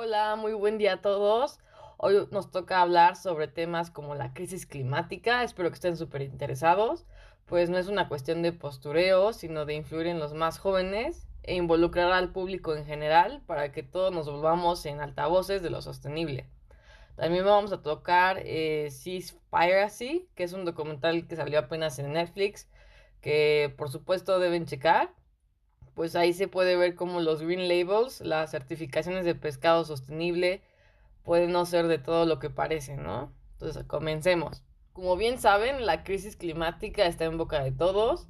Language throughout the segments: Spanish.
Hola, muy buen día a todos. Hoy nos toca hablar sobre temas como la crisis climática. Espero que estén súper interesados, pues no es una cuestión de postureo, sino de influir en los más jóvenes e involucrar al público en general para que todos nos volvamos en altavoces de lo sostenible. También vamos a tocar eh, Seaspiracy, que es un documental que salió apenas en Netflix, que por supuesto deben checar pues ahí se puede ver cómo los green labels, las certificaciones de pescado sostenible, pueden no ser de todo lo que parece, ¿no? Entonces, comencemos. Como bien saben, la crisis climática está en boca de todos.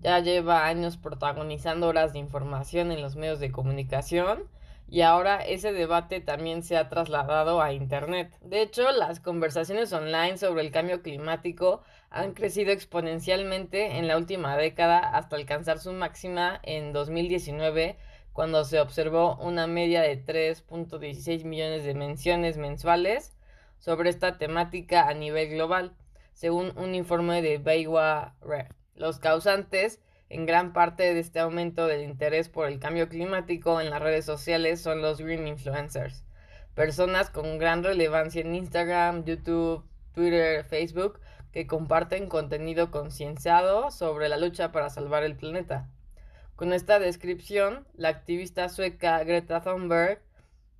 Ya lleva años protagonizando horas de información en los medios de comunicación y ahora ese debate también se ha trasladado a Internet. De hecho, las conversaciones online sobre el cambio climático han crecido exponencialmente en la última década hasta alcanzar su máxima en 2019 cuando se observó una media de 3.16 millones de menciones mensuales sobre esta temática a nivel global, según un informe de Baywa Los causantes en gran parte de este aumento del interés por el cambio climático en las redes sociales son los green influencers, personas con gran relevancia en Instagram, YouTube, Twitter, Facebook, que comparten contenido concienciado sobre la lucha para salvar el planeta. Con esta descripción, la activista sueca Greta Thunberg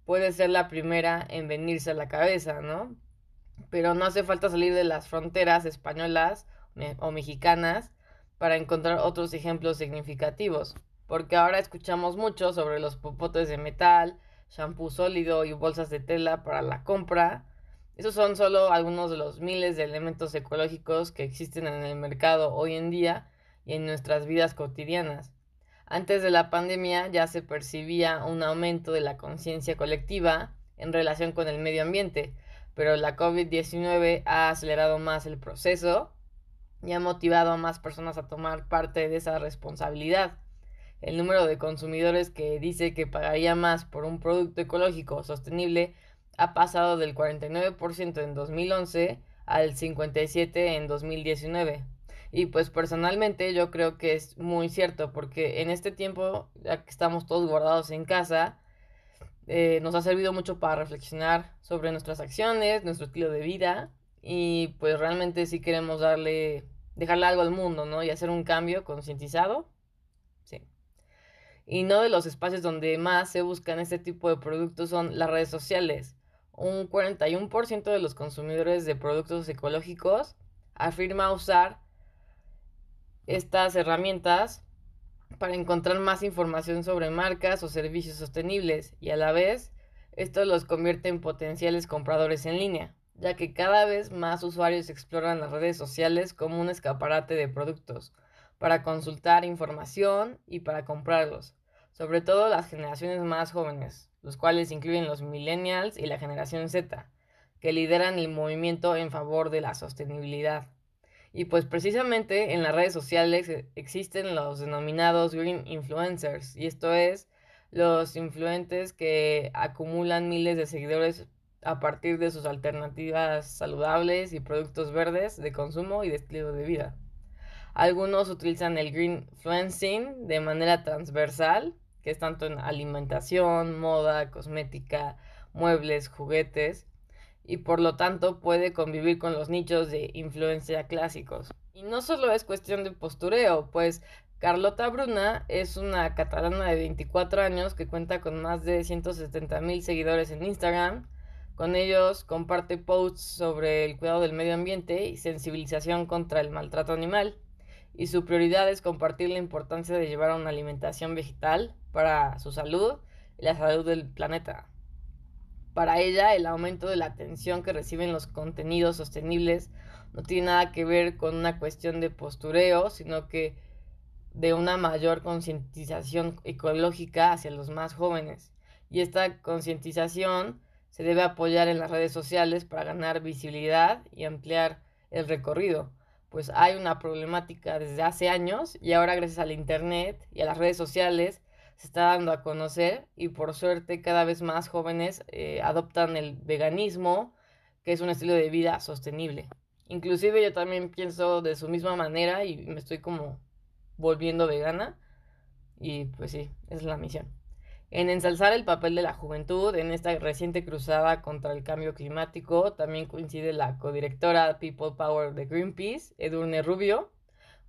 puede ser la primera en venirse a la cabeza, ¿no? Pero no hace falta salir de las fronteras españolas o mexicanas para encontrar otros ejemplos significativos, porque ahora escuchamos mucho sobre los popotes de metal, shampoo sólido y bolsas de tela para la compra. Esos son solo algunos de los miles de elementos ecológicos que existen en el mercado hoy en día y en nuestras vidas cotidianas. Antes de la pandemia ya se percibía un aumento de la conciencia colectiva en relación con el medio ambiente, pero la COVID-19 ha acelerado más el proceso y ha motivado a más personas a tomar parte de esa responsabilidad. El número de consumidores que dice que pagaría más por un producto ecológico sostenible ha pasado del 49% en 2011 al 57% en 2019. Y pues personalmente yo creo que es muy cierto porque en este tiempo, ya que estamos todos guardados en casa, eh, nos ha servido mucho para reflexionar sobre nuestras acciones, nuestro estilo de vida y pues realmente sí queremos darle, dejarle algo al mundo, ¿no? Y hacer un cambio concientizado. Sí. Y no de los espacios donde más se buscan este tipo de productos son las redes sociales. Un 41% de los consumidores de productos ecológicos afirma usar estas herramientas para encontrar más información sobre marcas o servicios sostenibles y a la vez esto los convierte en potenciales compradores en línea ya que cada vez más usuarios exploran las redes sociales como un escaparate de productos, para consultar información y para comprarlos, sobre todo las generaciones más jóvenes, los cuales incluyen los millennials y la generación Z, que lideran el movimiento en favor de la sostenibilidad. Y pues precisamente en las redes sociales existen los denominados green influencers, y esto es los influentes que acumulan miles de seguidores a partir de sus alternativas saludables y productos verdes de consumo y de estilo de vida. Algunos utilizan el green influencing de manera transversal, que es tanto en alimentación, moda, cosmética, muebles, juguetes, y por lo tanto puede convivir con los nichos de influencia clásicos. Y no solo es cuestión de postureo, pues Carlota Bruna es una catalana de 24 años que cuenta con más de 170 mil seguidores en Instagram, Con ellos comparte posts sobre el cuidado del medio ambiente y sensibilización contra el maltrato animal. Y su prioridad es compartir la importancia de llevar una alimentación vegetal para su salud y la salud del planeta. Para ella, el aumento de la atención que reciben los contenidos sostenibles no tiene nada que ver con una cuestión de postureo, sino que de una mayor concientización ecológica hacia los más jóvenes. Y esta concientización se debe apoyar en las redes sociales para ganar visibilidad y ampliar el recorrido, pues hay una problemática desde hace años y ahora gracias al Internet y a las redes sociales se está dando a conocer y por suerte cada vez más jóvenes eh, adoptan el veganismo, que es un estilo de vida sostenible. Inclusive yo también pienso de su misma manera y me estoy como volviendo vegana. Y pues sí, es la misión. En ensalzar el papel de la juventud en esta reciente cruzada contra el cambio climático, también coincide la codirectora People Power de Greenpeace, Edurne Rubio,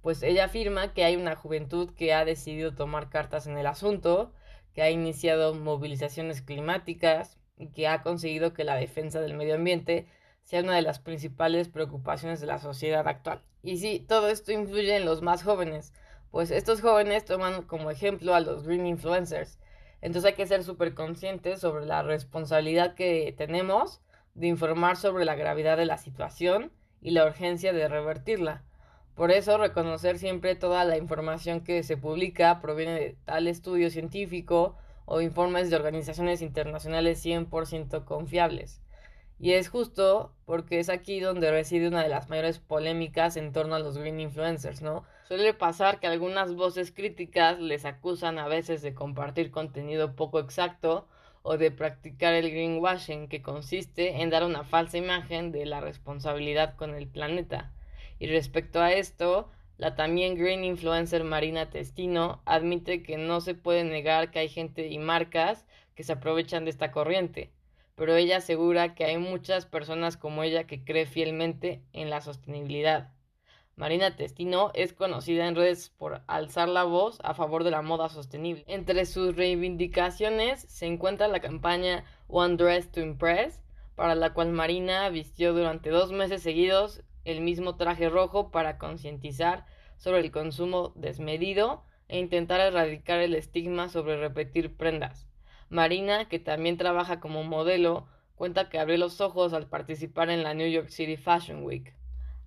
pues ella afirma que hay una juventud que ha decidido tomar cartas en el asunto, que ha iniciado movilizaciones climáticas y que ha conseguido que la defensa del medio ambiente sea una de las principales preocupaciones de la sociedad actual. Y sí, todo esto influye en los más jóvenes, pues estos jóvenes toman como ejemplo a los green influencers. Entonces hay que ser súper conscientes sobre la responsabilidad que tenemos de informar sobre la gravedad de la situación y la urgencia de revertirla. Por eso, reconocer siempre toda la información que se publica proviene de tal estudio científico o informes de organizaciones internacionales 100% confiables. Y es justo porque es aquí donde reside una de las mayores polémicas en torno a los green influencers, ¿no? Suele pasar que algunas voces críticas les acusan a veces de compartir contenido poco exacto o de practicar el greenwashing, que consiste en dar una falsa imagen de la responsabilidad con el planeta. Y respecto a esto, la también green influencer Marina Testino admite que no se puede negar que hay gente y marcas que se aprovechan de esta corriente pero ella asegura que hay muchas personas como ella que cree fielmente en la sostenibilidad. Marina Testino es conocida en redes por alzar la voz a favor de la moda sostenible. Entre sus reivindicaciones se encuentra la campaña One Dress to Impress, para la cual Marina vistió durante dos meses seguidos el mismo traje rojo para concientizar sobre el consumo desmedido e intentar erradicar el estigma sobre repetir prendas. Marina, que también trabaja como modelo, cuenta que abrió los ojos al participar en la New York City Fashion Week.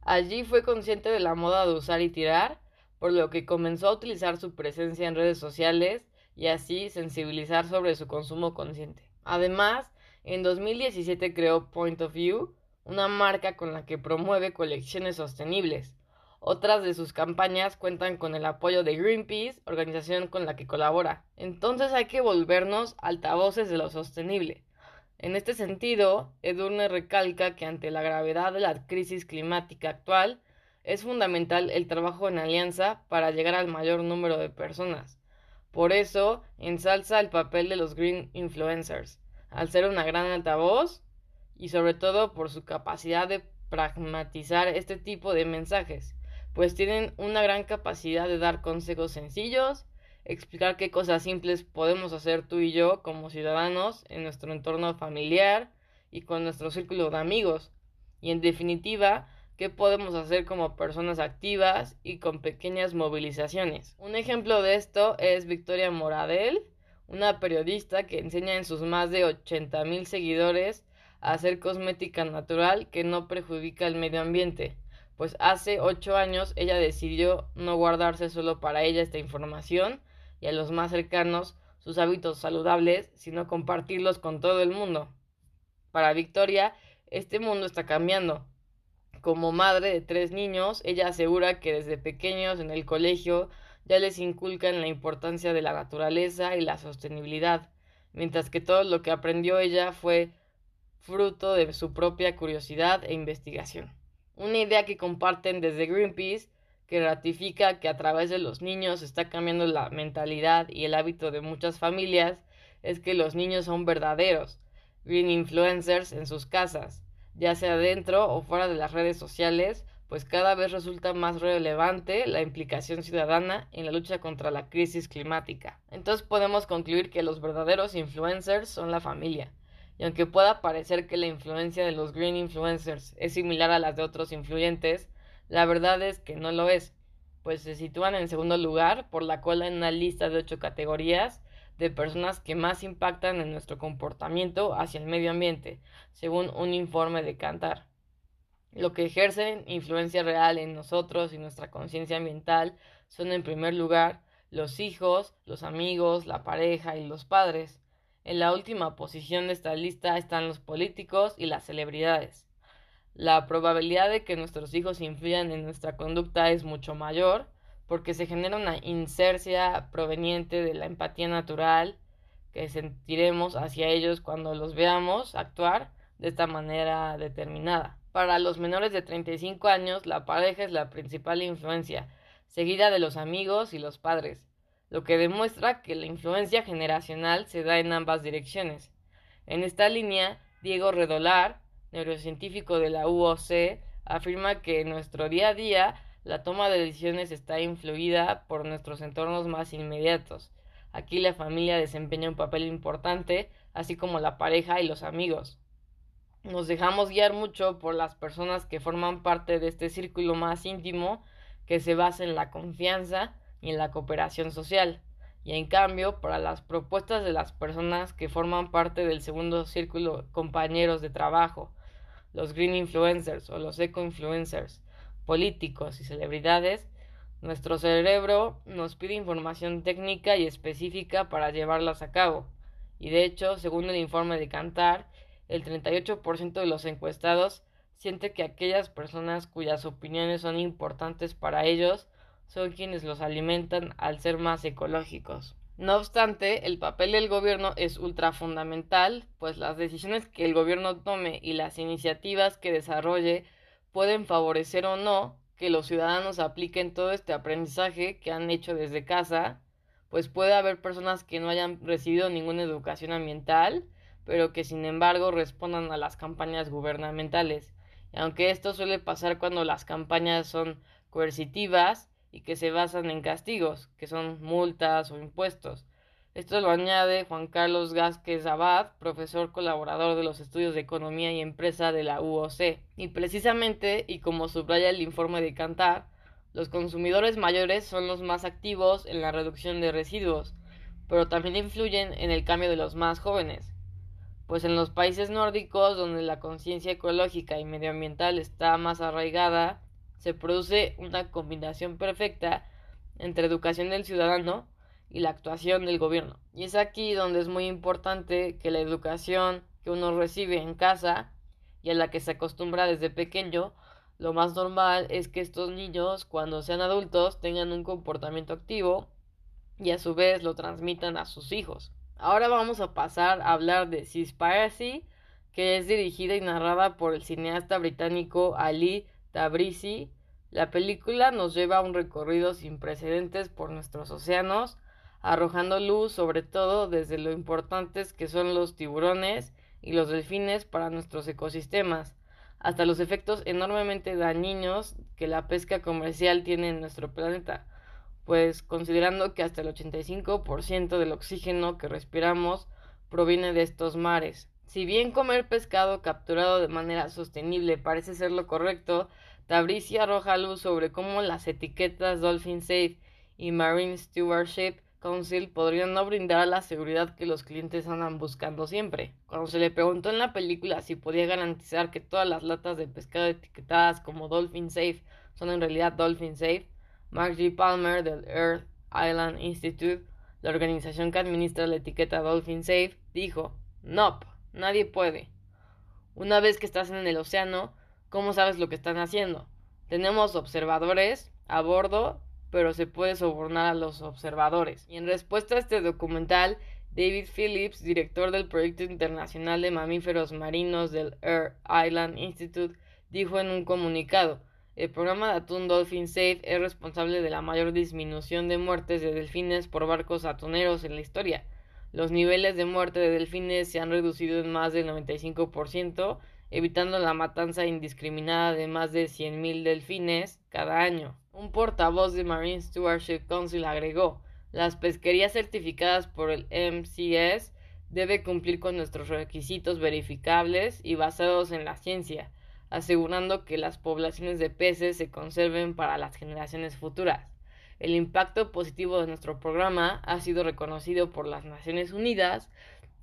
Allí fue consciente de la moda de usar y tirar, por lo que comenzó a utilizar su presencia en redes sociales y así sensibilizar sobre su consumo consciente. Además, en 2017 creó Point of View, una marca con la que promueve colecciones sostenibles, otras de sus campañas cuentan con el apoyo de Greenpeace, organización con la que colabora. Entonces hay que volvernos altavoces de lo sostenible. En este sentido, Edurne recalca que ante la gravedad de la crisis climática actual, es fundamental el trabajo en alianza para llegar al mayor número de personas. Por eso, ensalza el papel de los green influencers, al ser una gran altavoz y sobre todo por su capacidad de pragmatizar este tipo de mensajes pues tienen una gran capacidad de dar consejos sencillos, explicar qué cosas simples podemos hacer tú y yo como ciudadanos en nuestro entorno familiar y con nuestro círculo de amigos. Y en definitiva, qué podemos hacer como personas activas y con pequeñas movilizaciones. Un ejemplo de esto es Victoria Moradel, una periodista que enseña en sus más de 80 mil seguidores a hacer cosmética natural que no perjudica el medio ambiente pues hace ocho años ella decidió no guardarse solo para ella esta información y a los más cercanos sus hábitos saludables, sino compartirlos con todo el mundo. Para Victoria, este mundo está cambiando. Como madre de tres niños, ella asegura que desde pequeños en el colegio ya les inculcan la importancia de la naturaleza y la sostenibilidad, mientras que todo lo que aprendió ella fue fruto de su propia curiosidad e investigación. Una idea que comparten desde Greenpeace que ratifica que a través de los niños está cambiando la mentalidad y el hábito de muchas familias es que los niños son verdaderos green influencers en sus casas, ya sea dentro o fuera de las redes sociales, pues cada vez resulta más relevante la implicación ciudadana en la lucha contra la crisis climática. Entonces podemos concluir que los verdaderos influencers son la familia, Y aunque pueda parecer que la influencia de los green influencers es similar a las de otros influyentes, la verdad es que no lo es, pues se sitúan en segundo lugar por la cola en una lista de ocho categorías de personas que más impactan en nuestro comportamiento hacia el medio ambiente, según un informe de Cantar. Lo que ejercen influencia real en nosotros y nuestra conciencia ambiental son en primer lugar los hijos, los amigos, la pareja y los padres. En la última posición de esta lista están los políticos y las celebridades. La probabilidad de que nuestros hijos influyan en nuestra conducta es mucho mayor porque se genera una insercia proveniente de la empatía natural que sentiremos hacia ellos cuando los veamos actuar de esta manera determinada. Para los menores de 35 años, la pareja es la principal influencia, seguida de los amigos y los padres lo que demuestra que la influencia generacional se da en ambas direcciones. En esta línea, Diego Redolar, neurocientífico de la UOC, afirma que en nuestro día a día la toma de decisiones está influida por nuestros entornos más inmediatos. Aquí la familia desempeña un papel importante, así como la pareja y los amigos. Nos dejamos guiar mucho por las personas que forman parte de este círculo más íntimo que se basa en la confianza, y en la cooperación social. Y en cambio, para las propuestas de las personas que forman parte del segundo círculo compañeros de trabajo, los green influencers o los eco influencers, políticos y celebridades, nuestro cerebro nos pide información técnica y específica para llevarlas a cabo. Y de hecho, según el informe de Cantar, el 38% de los encuestados siente que aquellas personas cuyas opiniones son importantes para ellos son quienes los alimentan al ser más ecológicos. No obstante, el papel del gobierno es ultra fundamental, pues las decisiones que el gobierno tome y las iniciativas que desarrolle pueden favorecer o no que los ciudadanos apliquen todo este aprendizaje que han hecho desde casa, pues puede haber personas que no hayan recibido ninguna educación ambiental, pero que sin embargo respondan a las campañas gubernamentales. Y aunque esto suele pasar cuando las campañas son coercitivas, y que se basan en castigos, que son multas o impuestos. Esto lo añade Juan Carlos Gásquez Abad, profesor colaborador de los estudios de economía y empresa de la UOC. Y precisamente, y como subraya el informe de Cantar, los consumidores mayores son los más activos en la reducción de residuos, pero también influyen en el cambio de los más jóvenes. Pues en los países nórdicos, donde la conciencia ecológica y medioambiental está más arraigada, se produce una combinación perfecta entre educación del ciudadano y la actuación del gobierno. Y es aquí donde es muy importante que la educación que uno recibe en casa y a la que se acostumbra desde pequeño, lo más normal es que estos niños cuando sean adultos tengan un comportamiento activo y a su vez lo transmitan a sus hijos. Ahora vamos a pasar a hablar de Seaspiracy, que es dirigida y narrada por el cineasta británico Ali Tabrizi, la película nos lleva a un recorrido sin precedentes por nuestros océanos, arrojando luz sobre todo desde lo importantes que son los tiburones y los delfines para nuestros ecosistemas, hasta los efectos enormemente dañinos que la pesca comercial tiene en nuestro planeta, pues considerando que hasta el 85% del oxígeno que respiramos proviene de estos mares. Si bien comer pescado capturado de manera sostenible parece ser lo correcto, Tabrizi arroja luz sobre cómo las etiquetas Dolphin Safe y Marine Stewardship Council podrían no brindar la seguridad que los clientes andan buscando siempre. Cuando se le preguntó en la película si podía garantizar que todas las latas de pescado etiquetadas como Dolphin Safe son en realidad Dolphin Safe, Mark G. Palmer del Earth Island Institute, la organización que administra la etiqueta Dolphin Safe, dijo, Nope, nadie puede. Una vez que estás en el océano, ¿Cómo sabes lo que están haciendo? Tenemos observadores a bordo, pero se puede sobornar a los observadores. Y en respuesta a este documental, David Phillips, director del proyecto internacional de mamíferos marinos del Air Island Institute, dijo en un comunicado, el programa de atún Dolphin Safe es responsable de la mayor disminución de muertes de delfines por barcos atuneros en la historia. Los niveles de muerte de delfines se han reducido en más del 95% evitando la matanza indiscriminada de más de 100.000 delfines cada año. Un portavoz de Marine Stewardship Council agregó, las pesquerías certificadas por el MCS debe cumplir con nuestros requisitos verificables y basados en la ciencia, asegurando que las poblaciones de peces se conserven para las generaciones futuras. El impacto positivo de nuestro programa ha sido reconocido por las Naciones Unidas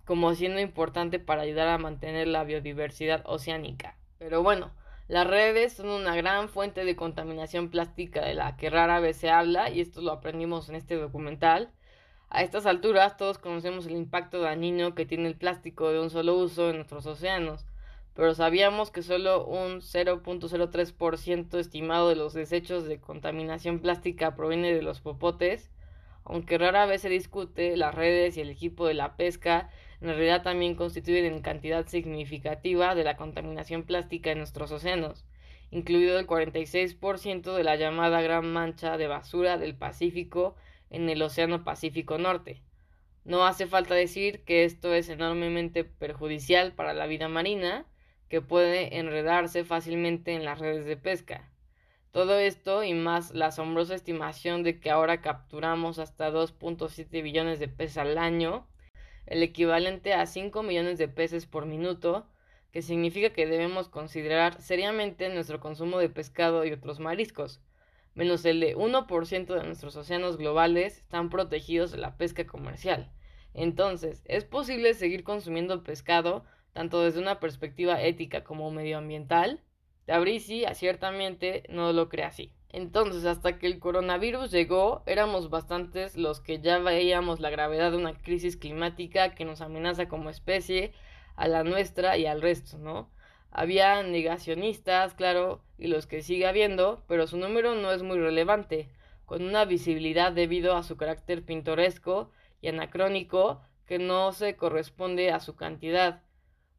como siendo importante para ayudar a mantener la biodiversidad oceánica. Pero bueno, las redes son una gran fuente de contaminación plástica de la que rara vez se habla y esto lo aprendimos en este documental. A estas alturas todos conocemos el impacto dañino que tiene el plástico de un solo uso en nuestros océanos, pero sabíamos que solo un 0.03% estimado de los desechos de contaminación plástica proviene de los popotes. Aunque rara vez se discute, las redes y el equipo de la pesca en realidad también constituyen en cantidad significativa de la contaminación plástica en nuestros océanos, incluido el 46% de la llamada Gran Mancha de Basura del Pacífico en el Océano Pacífico Norte. No hace falta decir que esto es enormemente perjudicial para la vida marina, que puede enredarse fácilmente en las redes de pesca. Todo esto y más la asombrosa estimación de que ahora capturamos hasta 2.7 billones de peces al año, el equivalente a 5 millones de peces por minuto, que significa que debemos considerar seriamente nuestro consumo de pescado y otros mariscos, menos el de 1% de nuestros océanos globales están protegidos de la pesca comercial. Entonces, ¿es posible seguir consumiendo pescado tanto desde una perspectiva ética como medioambiental? Tabrisi ciertamente no lo cree así. Entonces, hasta que el coronavirus llegó, éramos bastantes los que ya veíamos la gravedad de una crisis climática que nos amenaza como especie, a la nuestra y al resto, ¿no? Había negacionistas, claro, y los que sigue habiendo, pero su número no es muy relevante, con una visibilidad debido a su carácter pintoresco y anacrónico que no se corresponde a su cantidad.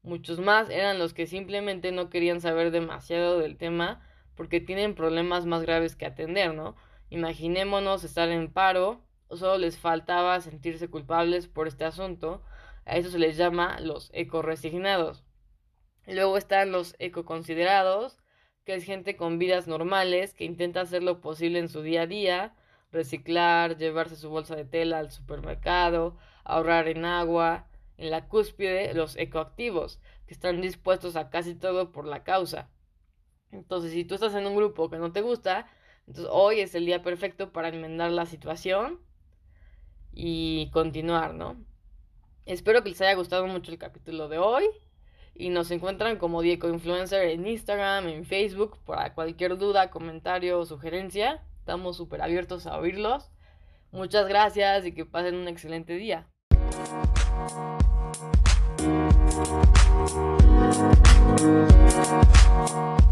Muchos más eran los que simplemente no querían saber demasiado del tema porque tienen problemas más graves que atender, ¿no? Imaginémonos estar en paro, solo les faltaba sentirse culpables por este asunto, a eso se les llama los ecoresignados. Luego están los ecoconsiderados, que es gente con vidas normales que intenta hacer lo posible en su día a día, reciclar, llevarse su bolsa de tela al supermercado, ahorrar en agua. En la cúspide, los ecoactivos, que están dispuestos a casi todo por la causa. Entonces, si tú estás en un grupo que no te gusta, entonces hoy es el día perfecto para enmendar la situación y continuar, ¿no? Espero que les haya gustado mucho el capítulo de hoy y nos encuentran como Diego Influencer en Instagram, en Facebook, para cualquier duda, comentario o sugerencia. Estamos súper abiertos a oírlos. Muchas gracias y que pasen un excelente día. Thank you.